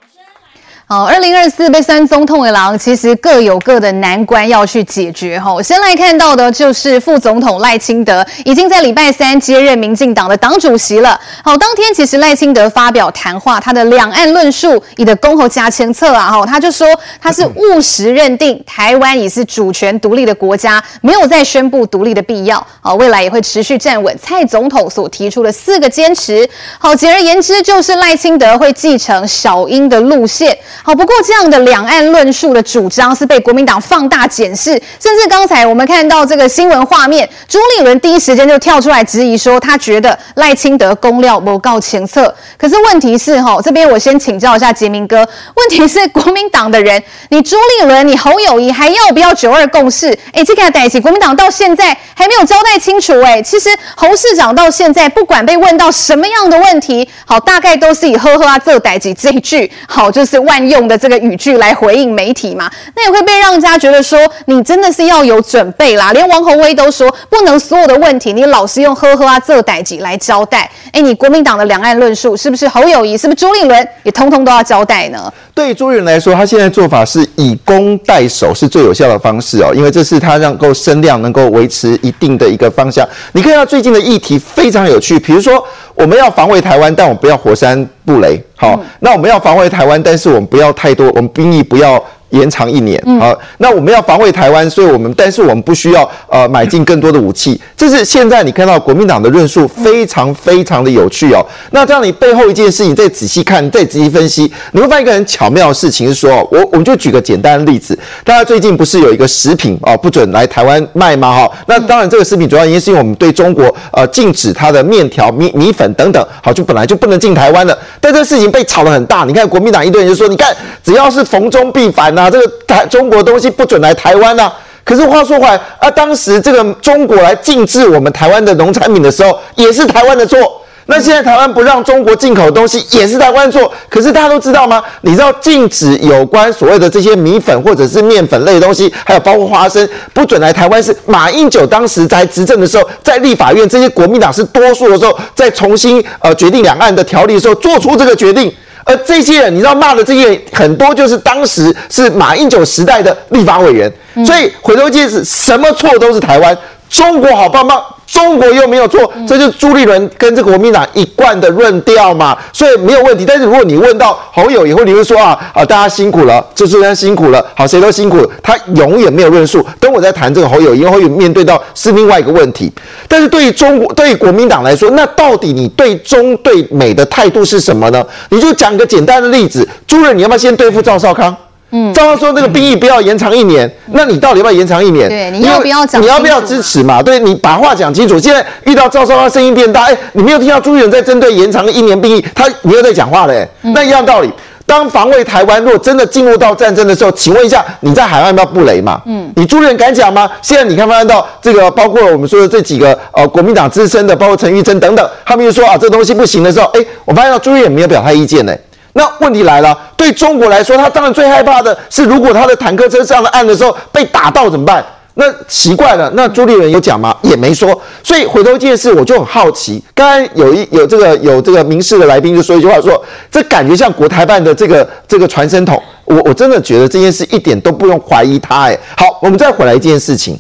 好，二零二四被三总统的狼，其实各有各的难关要去解决。哈，先来看到的就是副总统赖清德已经在礼拜三接任民进党的党主席了。好，当天其实赖清德发表谈话，他的两岸论述，你的公侯加前策啊，哈，他就说他是务实认定台湾已是主权独立的国家，没有再宣布独立的必要。好，未来也会持续站稳蔡总统所提出的四个坚持。好，简而言之，就是赖清德会继承小英的路线。好，不过这样的两岸论述的主张是被国民党放大检视，甚至刚才我们看到这个新闻画面，朱立伦第一时间就跳出来质疑说，他觉得赖清德公料不告前策。可是问题是，哈，这边我先请教一下杰明哥，问题是国民党的人，你朱立伦、你侯友谊还要不要九二共识？哎，这个代志，国民党到现在还没有交代清楚。哎，其实侯市长到现在不管被问到什么样的问题，好，大概都是以呵呵啊这代志这一句，好，就是万。用的这个语句来回应媒体嘛，那也会被让人家觉得说你真的是要有准备啦。连王鸿薇都说不能所有的问题你老是用呵呵啊这代志来交代。哎，你国民党的两岸论述是不是侯友谊，是不是朱立伦也通通都要交代呢？对于朱立伦来说，他现在做法是以攻代守是最有效的方式哦，因为这是他让够声量能够维持一定的一个方向。你看到最近的议题非常有趣，比如说。我们要防卫台湾，但我不要火山布雷。好，那我们要防卫台湾，但是我们不要太多，我们兵役不要。延长一年，好，那我们要防卫台湾，所以我们但是我们不需要呃买进更多的武器，这是现在你看到国民党的论述非常非常的有趣哦。那这样你背后一件事情再仔细看，再仔细分析，你会发现一个很巧妙的事情是说，我我们就举个简单的例子，大家最近不是有一个食品哦不准来台湾卖吗？哈，那当然这个食品主要原因是因为我们对中国呃禁止它的面条、米米粉等等，好，就本来就不能进台湾了，但这个事情被炒得很大，你看国民党一堆人就说，你看只要是逢中必反呐、啊。啊这个台中国东西不准来台湾呐、啊，可是话说回来啊，当时这个中国来禁止我们台湾的农产品的时候，也是台湾的错。那现在台湾不让中国进口的东西，也是台湾错。可是大家都知道吗？你知道禁止有关所谓的这些米粉或者是面粉类的东西，还有包括花生，不准来台湾，是马英九当时在执政的时候，在立法院这些国民党是多数的时候，在重新呃决定两岸的条例的时候，做出这个决定。而这些人，你知道骂的这些人很多，就是当时是马英九时代的立法委员，所以回头见是什么错都是台湾，中国好棒棒。中国又没有错，这就是朱立伦跟这个国民党一贯的论调嘛，所以没有问题。但是如果你问到侯友宜，以后你会说啊啊，大家辛苦了，这次人辛苦了，好，谁都辛苦，他永远没有论述。等我在谈这个侯友宜，因为侯友面对到是另外一个问题。但是对于中国，对于国民党来说，那到底你对中对美的态度是什么呢？你就讲个简单的例子，朱立伦，你要不要先对付赵少康？嗯，赵少说那个兵役不要延长一年，嗯、那你到底要不要延长一年？对，你要不要讲？你要不要支持嘛？对，你把话讲清楚。现在遇到赵少康声音变大，哎，你没有听到朱立伦在针对延长一年兵役，他没有在讲话嘞。嗯、那一样道理，当防卫台湾如果真的进入到战争的时候，请问一下，你在海外要不要布雷嘛？嗯，你朱立伦敢讲吗？现在你看看到这个，包括我们说的这几个呃国民党资深的，包括陈玉珍等等，他们就说啊，这东西不行的时候，哎，我发现到朱立伦没有表态意见呢。那问题来了，对中国来说，他当然最害怕的是，如果他的坦克车上了岸的时候被打到怎么办？那奇怪了，那朱立伦有讲吗？也没说。所以回头一件事，我就很好奇。刚刚有一有这个有这个民视的来宾就说一句话说，说这感觉像国台办的这个这个传声筒。我我真的觉得这件事一点都不用怀疑他。哎，好，我们再回来一件事情，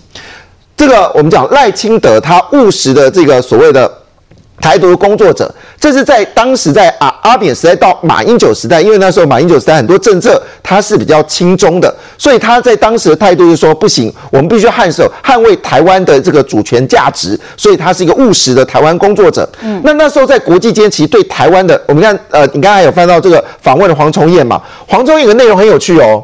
这个我们讲赖清德他务实的这个所谓的。台独的工作者，这是在当时在啊阿扁时代到马英九时代，因为那时候马英九时代很多政策他是比较亲中的，所以他在当时的态度就是说不行，我们必须捍守捍卫台湾的这个主权价值，所以他是一个务实的台湾工作者。嗯，那那时候在国际间其实对台湾的，我们看呃，你刚才有翻到这个访问的黄崇彦嘛？黄崇彦的内容很有趣哦，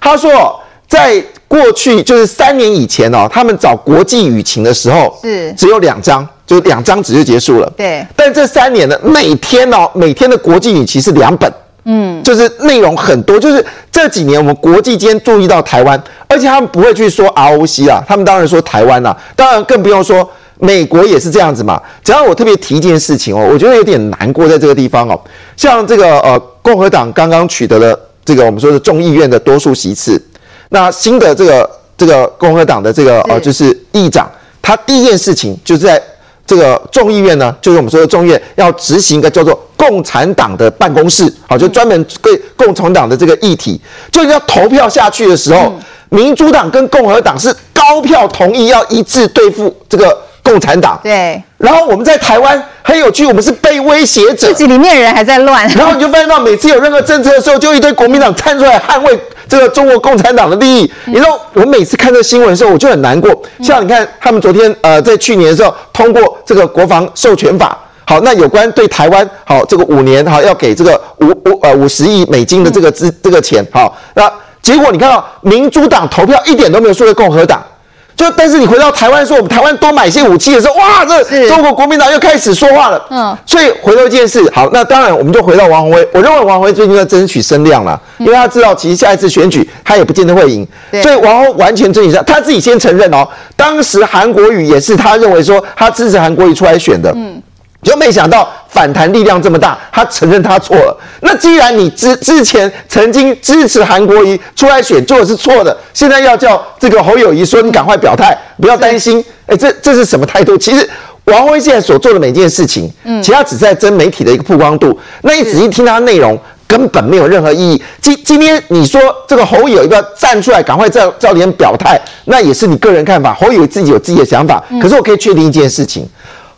他说在过去就是三年以前哦，他们找国际舆情的时候是只有两张。就两张纸就结束了。对，但这三年呢，每天哦，每天的国际语其实两本，嗯，就是内容很多。就是这几年我们国际间注意到台湾，而且他们不会去说 ROC 啊，他们当然说台湾啦、啊，当然更不用说美国也是这样子嘛。只要我特别提一件事情哦，我觉得有点难过在这个地方哦，像这个呃共和党刚刚取得了这个我们说的众议院的多数席次，那新的这个这个共和党的这个呃就是议长，他第一件事情就是在。这个众议院呢，就是我们说的众议院要执行一个叫做共产党的办公室，好，就专门对共产党的这个议题，就要投票下去的时候，民主党跟共和党是高票同意要一致对付这个共产党。对。然后我们在台湾很有趣，我们是被威胁者，自己里面人还在乱。然后你就发现到每次有任何政策的时候，就一堆国民党站出来捍卫。这个中国共产党的利益，你知道，我每次看这新闻的时候，我就很难过。像你看，他们昨天呃，在去年的时候通过这个国防授权法，好，那有关对台湾好这个五年好要给这个五五呃五十亿美金的这个资这个钱，好，那结果你看到民主党投票一点都没有输给共和党。就但是你回到台湾说我们台湾多买一些武器的时候，哇，这中国国民党又开始说话了。嗯，所以回头一件事，好，那当然我们就回到王宏威。我认为王宏威最近在争取声量了，因为他知道其实下一次选举他也不见得会赢，所以王宏完全争取上，他自己先承认哦，当时韩国瑜也是他认为说他支持韩国瑜出来选的。嗯。就没想到反弹力量这么大，他承认他错了。那既然你之之前曾经支持韩国瑜出来选做的是错的，现在要叫这个侯友谊说你赶快表态，不要担心。哎，这这是什么态度？其实王辉现在所做的每件事情，嗯，其实他只是在争媒体的一个曝光度。那你仔细听他内容，根本没有任何意义。今今天你说这个侯友宜要站出来赶快照照脸表态，那也是你个人看法。侯友宜自己有自己的想法，可是我可以确定一件事情。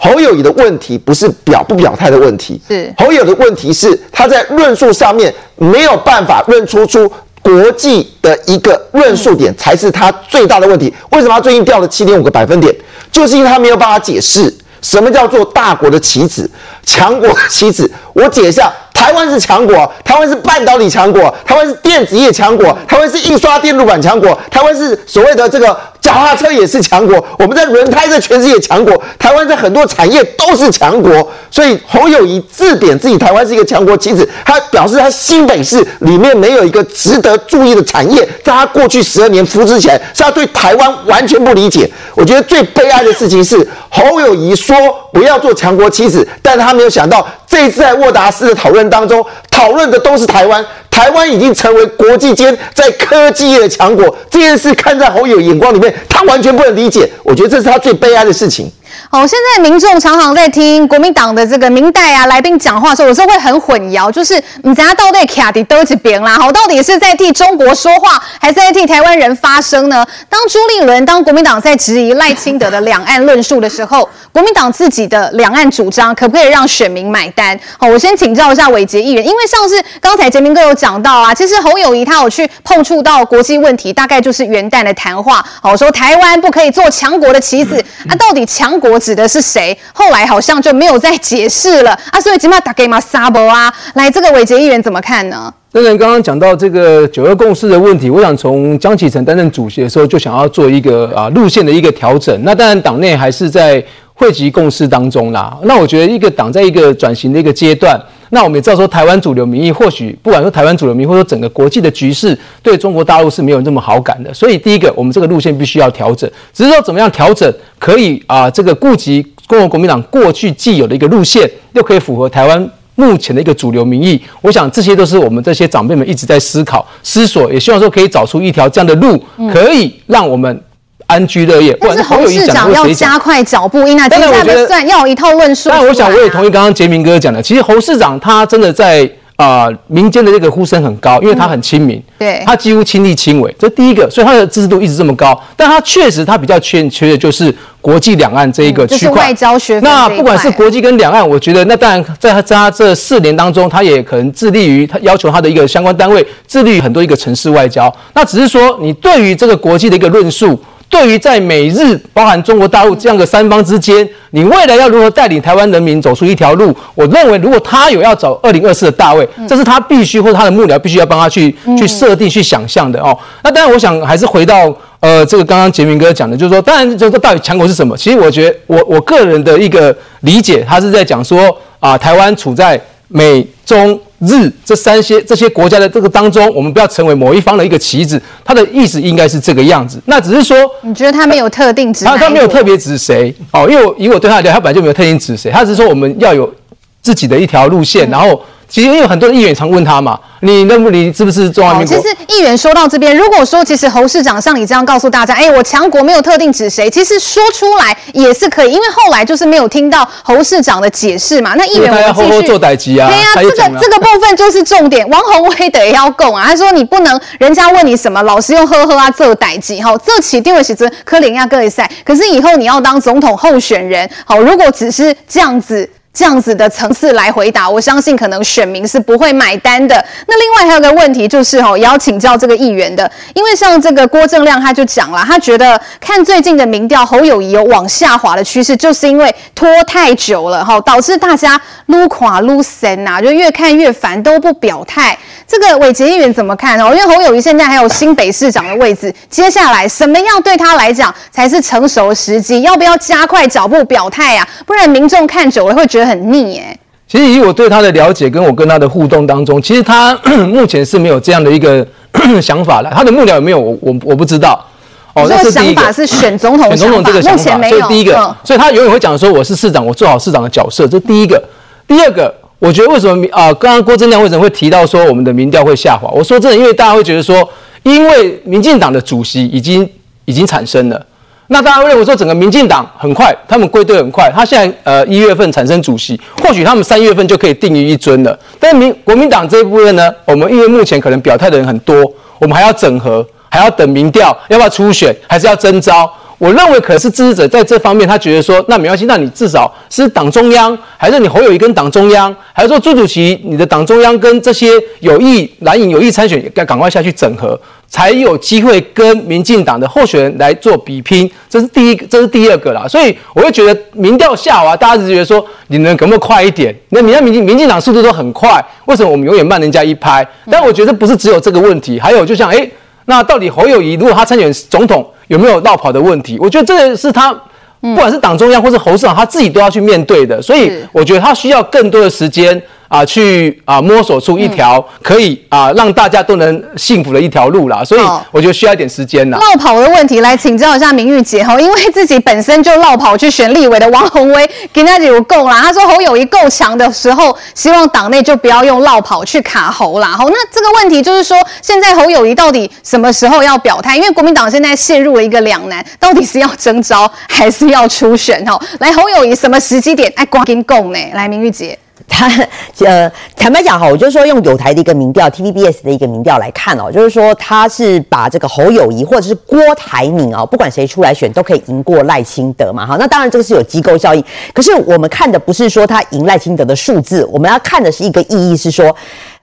侯友谊的问题不是表不表态的问题，是侯友的问题是他在论述上面没有办法论出出国际的一个论述点，才是他最大的问题。为什么他最近掉了七点五个百分点？就是因为他没有办法解释什么叫做大国的棋子、强国的棋子。我解一下。台湾是强国，台湾是半导体强国，台湾是电子业强国，台湾是印刷电路板强国，台湾是所谓的这个脚踏车也是强国。我们在轮胎在全世界强国，台湾在很多产业都是强国。所以侯友谊自贬自己台湾是一个强国棋子，他表示他新北市里面没有一个值得注意的产业，在他过去十二年扶持起来，是他对台湾完全不理解。我觉得最悲哀的事情是侯友谊说不要做强国棋子，但他没有想到。这一次在沃达斯的讨论当中，讨论的都是台湾，台湾已经成为国际间在科技业的强国。这件事看在侯友眼光里面，他完全不能理解。我觉得这是他最悲哀的事情。好，现在民众常常在听国民党的这个民代啊来宾讲话的时候，有时候会很混淆，就是你知道到底卡迪都几边啦？好，到底是在替中国说话，还是在替台湾人发声呢？当朱立伦、当国民党在质疑赖清德的两岸论述的时候，国民党自己的两岸主张可不可以让选民买单？好，我先请教一下伟杰议员，因为上次刚才杰明哥有讲到啊，其实侯友宜他有去碰触到国际问题，大概就是元旦的谈话，好说台湾不可以做强国的棋子，啊，到底强国指的是谁？后来好像就没有再解释了啊，所以起码打给马萨博啊，来这个伟杰议员怎么看呢？当然，刚刚讲到这个九二共识的问题，我想从江启臣担任主席的时候就想要做一个啊路线的一个调整。那当然，党内还是在汇集共识当中啦。那我觉得一个党在一个转型的一个阶段，那我们也知道说，台湾主流民意或许不管说台湾主流民意，或者说整个国际的局势，对中国大陆是没有那么好感的。所以第一个，我们这个路线必须要调整。只是说怎么样调整，可以啊、这个顾及中国国民党过去既有的一个路线，又可以符合台湾目前的一个主流民意。我想这些都是我们这些长辈们一直在思考、思索，也希望说可以找出一条这样的路，可以让我们。安居乐业，但是侯市长要加快脚步，因为接下来算要有一套论述。但我想我也同意刚刚杰明哥讲的，其实侯市长他真的在啊、呃、民间的这个呼声很高，因为他很亲民，对，他几乎亲力亲为，这第一个，所以他的支持度一直这么高。但他确实他比较欠缺的就是国际两岸这一个区块、嗯就是、外交学。那不管是国际跟两岸，我觉得那当然在他在他这四年当中，他也可能致力于他要求他的一个相关单位致力于很多一个城市外交。那只是说你对于这个国际的一个论述。对于在美日包含中国大陆这样的三方之间，你未来要如何带领台湾人民走出一条路？我认为，如果他有要找二零二四的大位，这是他必须或者他的幕僚必须要帮他去去设定、去想象的哦。那当然，我想还是回到呃，这个刚刚杰明哥讲的，就是说，当然，就是说到底强国是什么？其实我觉得，我我个人的一个理解，他是在讲说啊、呃，台湾处在美中。日这三些这些国家的这个当中，我们不要成为某一方的一个棋子，他的意思应该是这个样子。那只是说，你觉得他没有特定指？他他没有特别指谁哦，因为我以我对他的了解，他本来就没有特定指谁，他只是说我们要有自己的一条路线，然后。其实因为很多的议员常问他嘛，你那么你是不是中华民国？其实议员说到这边，如果说其实侯市长像你这样告诉大家，哎，我强国没有特定指谁，其实说出来也是可以，因为后来就是没有听到侯市长的解释嘛。那议员我们继续做代志啊。对呀、啊，这个这个部分就是重点。王鸿薇得要供啊，他说你不能人家问你什么，老师用呵呵啊做代级哈，这起定位是真可怜亚格一赛。可是以后你要当总统候选人，好，如果只是这样子。这样子的层次来回答，我相信可能选民是不会买单的。那另外还有个问题就是哦，也要请教这个议员的，因为像这个郭正亮他就讲了，他觉得看最近的民调，侯友宜有往下滑的趋势，就是因为拖太久了哈，导致大家撸垮撸神呐，就越看越烦，都不表态。这个伟杰议员怎么看哦？因为侯友宜现在还有新北市长的位置，接下来什么样对他来讲才是成熟的时机？要不要加快脚步表态呀？不然民众看久了会觉得。很腻耶。其实以我对他的了解，跟我跟他的互动当中，其实他 目前是没有这样的一个 想法的。他的幕僚有没有？我我我不知道。哦，这个想法是选总统，选总统这个想法，所以第一个，所以他永远会讲说我是市长，我做好市长的角色。这是第一个。第二个，我觉得为什么啊？刚刚郭正亮为什么会提到说我们的民调会下滑？我说真的，因为大家会觉得说，因为民进党的主席已经已经产生了。那大家认为说，整个民进党很快，他们归队很快。他现在呃一月份产生主席，或许他们三月份就可以定于一尊了。但是民国民党这一部分呢，我们因为目前可能表态的人很多，我们还要整合，还要等民调，要不要初选，还是要征召？我认为可能是支持者在这方面，他觉得说，那没关系，那你至少是党中央，还是你侯友宜跟党中央，还是说朱主席，你的党中央跟这些有意蓝营有意参选，该赶快下去整合。才有机会跟民进党的候选人来做比拼，这是第一个，这是第二个啦。所以我会觉得民调下滑，大家只觉得说你能可不可以快一点？那你看民进民进党速度都很快，为什么我们永远慢人家一拍？但我觉得不是只有这个问题，还有就像哎、欸，那到底侯友谊如果他参选总统有没有落跑的问题？我觉得这个是他不管是党中央或是侯市长他自己都要去面对的。所以我觉得他需要更多的时间。啊，去啊摸索出一条可以啊让大家都能幸福的一条路啦，所以我觉得需要一点时间啦。落跑的问题，来请教一下明玉姐哈，因为自己本身就落跑去选立委的王宏威，跟他有够啦。他说侯友谊够强的时候，希望党内就不要用落跑去卡侯啦。好，那这个问题就是说，现在侯友谊到底什么时候要表态？因为国民党现在陷入了一个两难，到底是要征召还是要出选？哈，来侯友谊什么时机点？哎，赶紧讲呢？来，明玉姐。他呃，坦白讲哈，我就说用友台的一个民调，TVBS 的一个民调来看哦，就是说他是把这个侯友谊或者是郭台铭哦，不管谁出来选都可以赢过赖清德嘛哈。那当然这个是有机构效应，可是我们看的不是说他赢赖清德的数字，我们要看的是一个意义是说。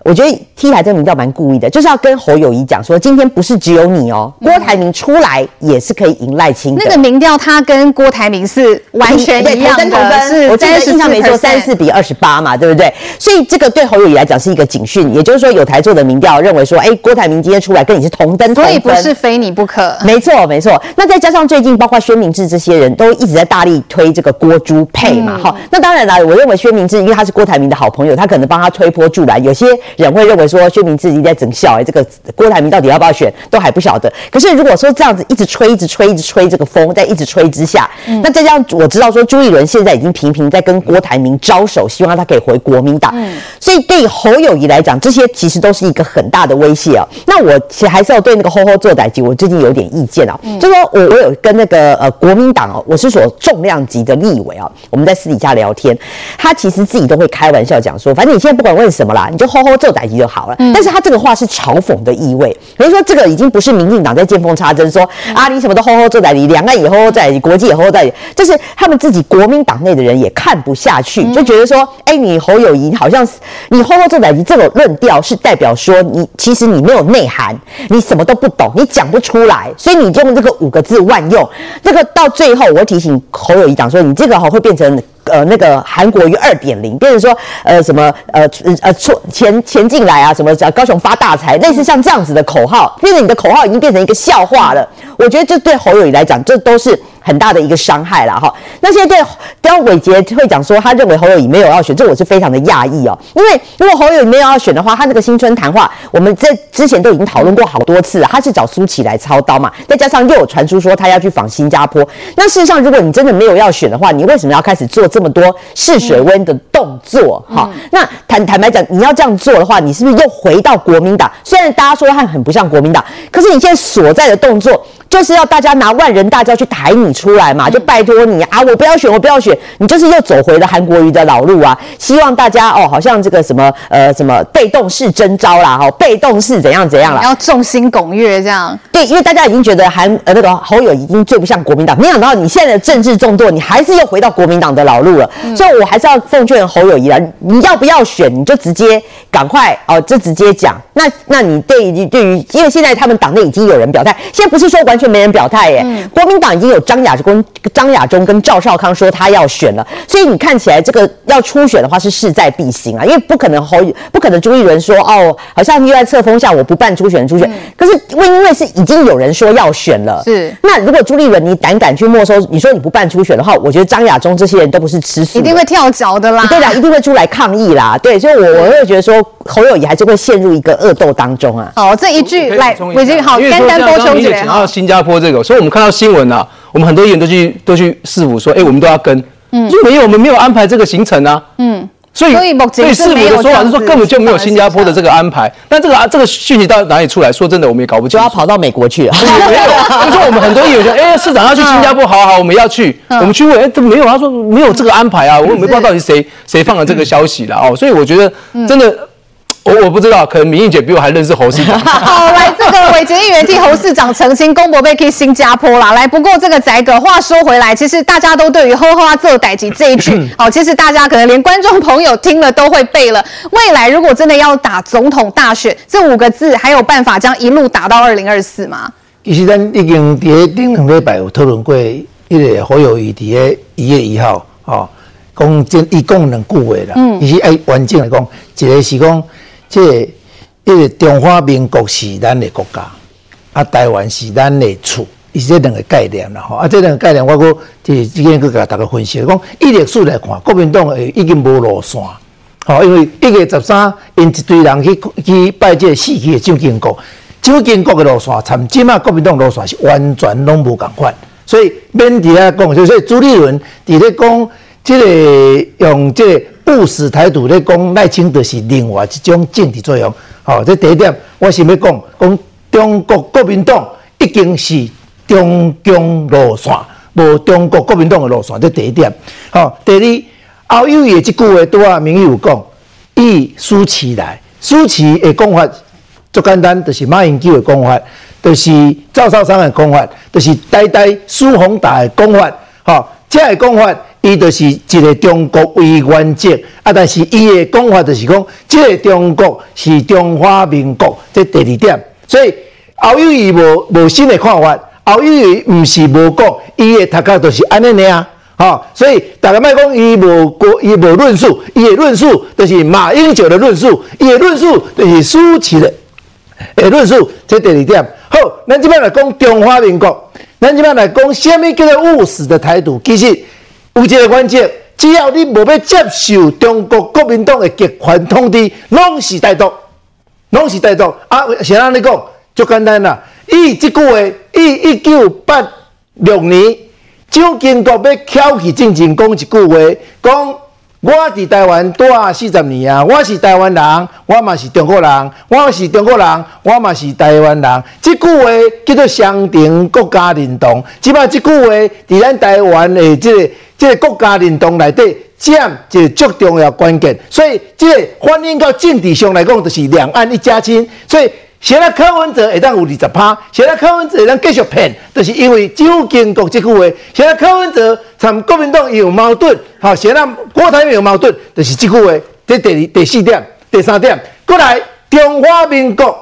我觉得 T 台这个民调蛮故意的，就是要跟侯友谊讲说，今天不是只有你哦，郭台铭出来也是可以赢赖清德。那个民调他跟郭台铭是完全一样的，同分是我记得印象没错，三四比二十八嘛，对不对？所以这个对侯友谊来讲是一个警讯，也就是说有台做的民调认为说，哎，郭台铭今天出来跟你是同登同分，所以不是非你不可。没错，没错。那再加上最近包括薛明志这些人都一直在大力推这个郭朱配嘛，哈、嗯。那当然啦，我认为薛明志因为他是郭台铭的好朋友，他可能帮他推波助澜。有些人会认为说。薛明志已经在整笑哎，这个郭台铭到底要不要选都还不晓得。可是如果说这样子一直吹、一直吹、一直吹这个风，在一直吹之下，嗯、那再加上我知道说朱立伦现在已经频频在跟郭台铭招手，希望他可以回国民党。嗯、所以对侯友谊来讲，这些其实都是一个很大的威胁啊。那我其实还是要对那个“吼吼做代志”，我最近有点意见啊。嗯、就说我我有跟那个呃国民党哦，我是说重量级的立委啊，我们在私底下聊天，他其实自己都会开玩笑讲说，反正你现在不管问什么啦，你就“吼吼做代志”就好了。嗯。但是他这个话是嘲讽的意味，比如说这个已经不是民进党在见缝插针，说啊你什么都吼吼做代理，两岸也吼吼在一起，国际也吼吼在一起，就是他们自己国民党内的人也看不下去，就觉得说，哎、欸，你侯友谊好像你吼吼做代理这种论调是代表说你其实你没有内涵，你什么都不懂，你讲不出来，所以你用这个五个字万用，这个到最后我提醒侯友谊讲说，你这个哈会变成。呃，那个韩国瑜二点零，变成说，呃，什么，呃，呃，出前前进来啊，什么叫高雄发大财，类似像这样子的口号，变成你的口号已经变成一个笑话了。我觉得这对侯友宜来讲，这都是。很大的一个伤害了哈。那现在对刁伟杰会讲说，他认为侯友宜没有要选，这我是非常的讶异哦。因为如果侯友宜没有要选的话，他那个新春谈话，我们在之前都已经讨论过好多次了。他是找苏起来操刀嘛，再加上又有传出说他要去访新加坡。那事实上，如果你真的没有要选的话，你为什么要开始做这么多试水温的动作？哈、嗯，那坦坦白讲，你要这样做的话，你是不是又回到国民党？虽然大家说他很不像国民党，可是你现在所在的动作。就是要大家拿万人大轿去抬你出来嘛，就拜托你啊！我不要选，我不要选，你就是又走回了韩国瑜的老路啊！希望大家哦，好像这个什么呃什么被动式征招啦，哈，被动式怎样怎样啦，要众星拱月这样。对，因为大家已经觉得韩呃那个侯友已经最不像国民党，没想到你现在的政治众多，你还是又回到国民党的老路了。嗯、所以我还是要奉劝侯友谊啦，你要不要选，你就直接赶快哦，就直接讲。那那你对于对于，因为现在他们党内已经有人表态，现在不是说完全没人表态耶。嗯、国民党已经有张亚中、张亚中跟赵少康说他要选了，所以你看起来这个要初选的话是势在必行啊，因为不可能侯不可能朱立伦说哦，好像又在册封下我不办初选初选，嗯、可是因为因为是已经有人说要选了，是。那如果朱立伦你胆敢去没收，你说你不办初选的话，我觉得张亚中这些人都不是吃素，一定会跳脚的啦，对啦，一定会出来抗议啦，对，所以我我会觉得说侯友谊还是会陷入一个。恶斗当中啊，好，这一句来，我已经好，简单多说一点。新加坡这个，所以我们看到新闻啊，我们很多议员都去都去市府说，哎，我们都要跟，嗯，就没有，我们没有安排这个行程啊，嗯，所以所以市府的说法是说根本就没有新加坡的这个安排，但这个啊这个讯息到哪里出来？说真的，我们也搞不清楚。就要跑到美国去了，没有，就说我们很多议员说，哎，市长要去新加坡，好好，我们要去，我们去问，哎，都没有，他说没有这个安排啊，我们不知道到底谁谁放了这个消息了哦，所以我觉得真的。我我不知道，可能民意姐比我还认识侯市长。好，来这个伟杰议员替侯市长澄清，公博被去新加坡啦。来，不过这个宰个话说回来，其实大家都对于“呵呵啊做代志”这一句，好，其实大家可能连观众朋友听了都会背了。未来如果真的要打总统大选，这五个字还有办法将一路打到二零二四吗？其实咱已经在顶两礼拜有讨论过，一个侯友宜在个一月一号，哦，讲真，一共两句话啦。嗯。其实爱完整来讲，一个是讲。这个，一个中华民国是咱的国家，啊，台湾是咱的厝，是这两个概念啦吼。啊，这两个概念，我阁即今天阁甲大家分析，讲以历史来看，国民党诶已经无路线，吼，因为一月十三，因一堆人去去拜这死去的蒋经国，蒋经国的路线，参即马国民党路线是完全拢无共款，所以免伫遐讲，就是朱立伦伫咧讲，这个用这个。不死台独咧讲赖清德是另外一种政治作用，好，这第一点我想要讲，讲中国国民党已经是中共路线，无中国国民党的路线，这第一点。好，第二，侯友宜这句话拄啊，民意有讲，以苏起来，苏起的讲法足简单，就是马英九的讲法，就是赵少康的讲法，就是代代苏宏达的讲法，好，这个讲法伊就是一个中国为原则，啊，但是伊的讲法就是讲，即个中国是中华民国，这第二点。所以后友伊无无新的看法，后友伊毋是无讲，伊的头壳就是安尼尔，哈。所以大家莫讲伊无过，伊无论述，伊的论述就是马英九的论述，伊的论述就是舒淇的诶论述，这第二点。好，咱即摆来讲中华民国，咱即摆来讲虾米叫做务实的态度，其实。有一个原则，只要你无要接受中国国民党的极权统治，拢是台独，拢是台独。啊，谁让你讲，就简单啦。伊这句话，伊一九八六年，蒋经国要挑起进前讲一句话，讲我伫台湾待四十年啊，我是台湾人，我嘛是中国人，我是中国人，我嘛是台湾人。这句话叫做双重国家认同，即摆这句话伫咱台湾的这个。这个国家认同内底占一个最重要关键，所以这个反映到政治上来讲，就是两岸一家亲。所以现在柯文哲会当有二十趴，现在柯文哲会当继续骗，就是因为只有经国这句话。现在柯文哲参国民党有矛盾，好，现在国台有矛盾，就是这句话。这第二、第四点、第三点，过来中华民国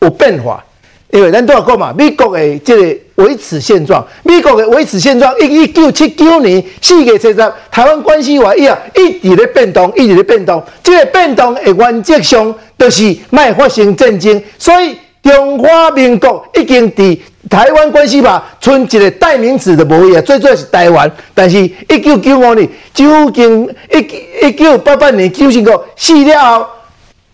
有变化。因为咱都要讲嘛，美国的这个维持现状，美国的维持现状，一一九七九年四月七十，台湾关系法一啊，一直在变动，一直在变动。这个变动的原则上，就是卖发生战争。所以中华民国已经伫台湾关系法剩一个代名词的无异啊，最主要是台湾。但是一九九五年，究竟一一九八八年蒋经国死了后。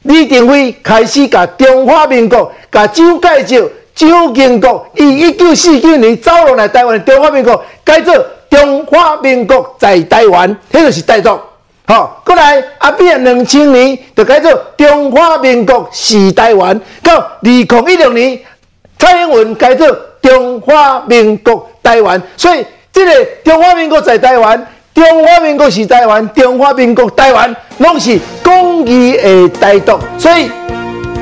李登辉开始甲中华民国甲蒋介石、蒋经国，以一九四九年走落来台湾的，中华民国改做中华民国在台湾，迄就是台独。好，过来阿扁两千年就改做中华民国是台湾，到二零一六年蔡英文改做中华民国台湾，所以这个中华民国在台湾。中华民国是台湾，中华民国台湾拢是公义的台独，所以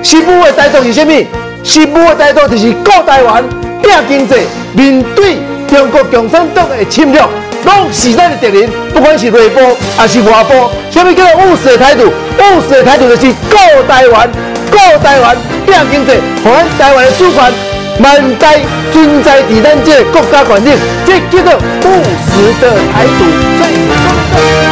实务的台独是啥物？实务的台独就是顾台湾、拼经济，面对中国共产党的侵略，拢是咱的敌人，不管是内部还是外部。啥物叫做务实的态度？务实的态度就是顾台湾、顾台湾、拼经济，还台湾的主权。满载存在伫咱这国家权力，这叫做务实的态度。最终的。